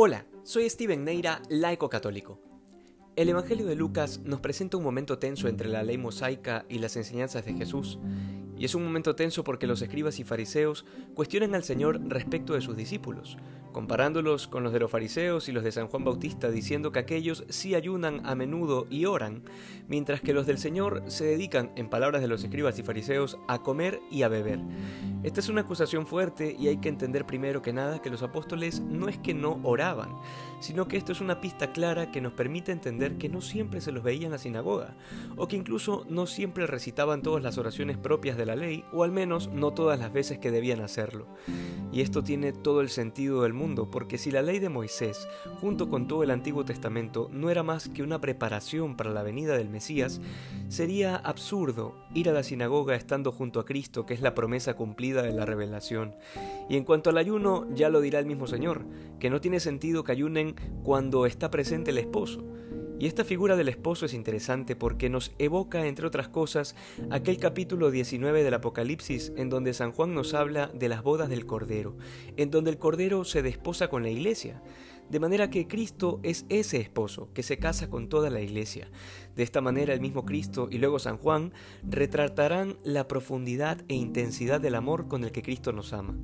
Hola, soy Steven Neira, laico católico. El Evangelio de Lucas nos presenta un momento tenso entre la ley mosaica y las enseñanzas de Jesús, y es un momento tenso porque los escribas y fariseos cuestionan al Señor respecto de sus discípulos, comparándolos con los de los fariseos y los de San Juan Bautista, diciendo que aquellos sí ayunan a menudo y oran, mientras que los del Señor se dedican, en palabras de los escribas y fariseos, a comer y a beber. Esta es una acusación fuerte y hay que entender primero que nada que los apóstoles no es que no oraban, sino que esto es una pista clara que nos permite entender que no siempre se los veía en la sinagoga, o que incluso no siempre recitaban todas las oraciones propias de la ley, o al menos no todas las veces que debían hacerlo. Y esto tiene todo el sentido del mundo, porque si la ley de Moisés, junto con todo el Antiguo Testamento, no era más que una preparación para la venida del Mesías, sería absurdo ir a la sinagoga estando junto a Cristo, que es la promesa cumplida de la revelación. Y en cuanto al ayuno, ya lo dirá el mismo Señor, que no tiene sentido que ayunen cuando está presente el esposo. Y esta figura del esposo es interesante porque nos evoca, entre otras cosas, aquel capítulo 19 del Apocalipsis en donde San Juan nos habla de las bodas del Cordero, en donde el Cordero se desposa con la iglesia. De manera que Cristo es ese esposo que se casa con toda la iglesia. De esta manera el mismo Cristo y luego San Juan retratarán la profundidad e intensidad del amor con el que Cristo nos ama.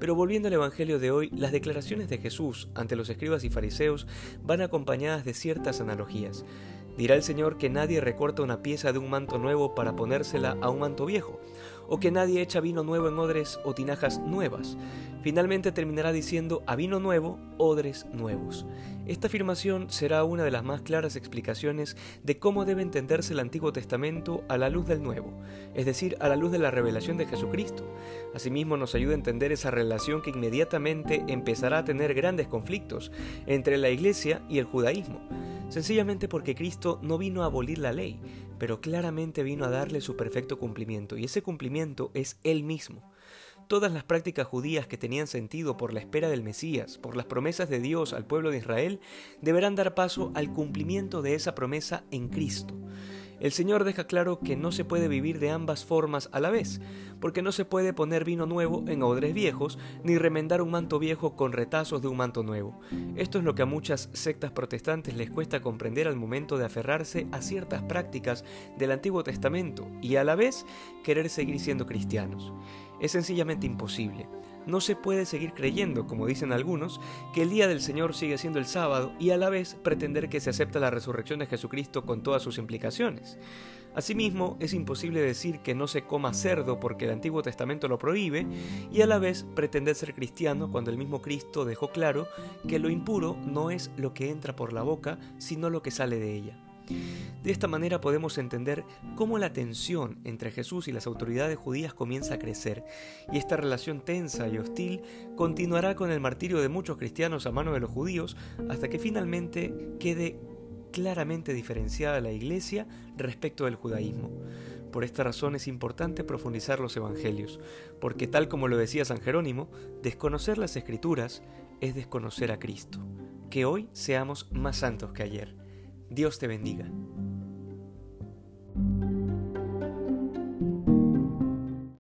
Pero volviendo al Evangelio de hoy, las declaraciones de Jesús ante los escribas y fariseos van acompañadas de ciertas analogías. Dirá el Señor que nadie recorta una pieza de un manto nuevo para ponérsela a un manto viejo, o que nadie echa vino nuevo en odres o tinajas nuevas. Finalmente terminará diciendo a vino nuevo, odres nuevos. Esta afirmación será una de las más claras explicaciones de cómo debe entenderse el Antiguo Testamento a la luz del Nuevo, es decir, a la luz de la revelación de Jesucristo. Asimismo nos ayuda a entender esa relación que inmediatamente empezará a tener grandes conflictos entre la Iglesia y el judaísmo sencillamente porque Cristo no vino a abolir la ley, pero claramente vino a darle su perfecto cumplimiento, y ese cumplimiento es Él mismo. Todas las prácticas judías que tenían sentido por la espera del Mesías, por las promesas de Dios al pueblo de Israel, deberán dar paso al cumplimiento de esa promesa en Cristo. El Señor deja claro que no se puede vivir de ambas formas a la vez, porque no se puede poner vino nuevo en odres viejos, ni remendar un manto viejo con retazos de un manto nuevo. Esto es lo que a muchas sectas protestantes les cuesta comprender al momento de aferrarse a ciertas prácticas del Antiguo Testamento y a la vez querer seguir siendo cristianos. Es sencillamente imposible. No se puede seguir creyendo, como dicen algunos, que el día del Señor sigue siendo el sábado y a la vez pretender que se acepta la resurrección de Jesucristo con todas sus implicaciones. Asimismo, es imposible decir que no se coma cerdo porque el Antiguo Testamento lo prohíbe y a la vez pretender ser cristiano cuando el mismo Cristo dejó claro que lo impuro no es lo que entra por la boca, sino lo que sale de ella. De esta manera podemos entender cómo la tensión entre Jesús y las autoridades judías comienza a crecer, y esta relación tensa y hostil continuará con el martirio de muchos cristianos a mano de los judíos hasta que finalmente quede claramente diferenciada la Iglesia respecto del judaísmo. Por esta razón es importante profundizar los Evangelios, porque tal como lo decía San Jerónimo, desconocer las Escrituras es desconocer a Cristo. Que hoy seamos más santos que ayer. Dios te bendiga.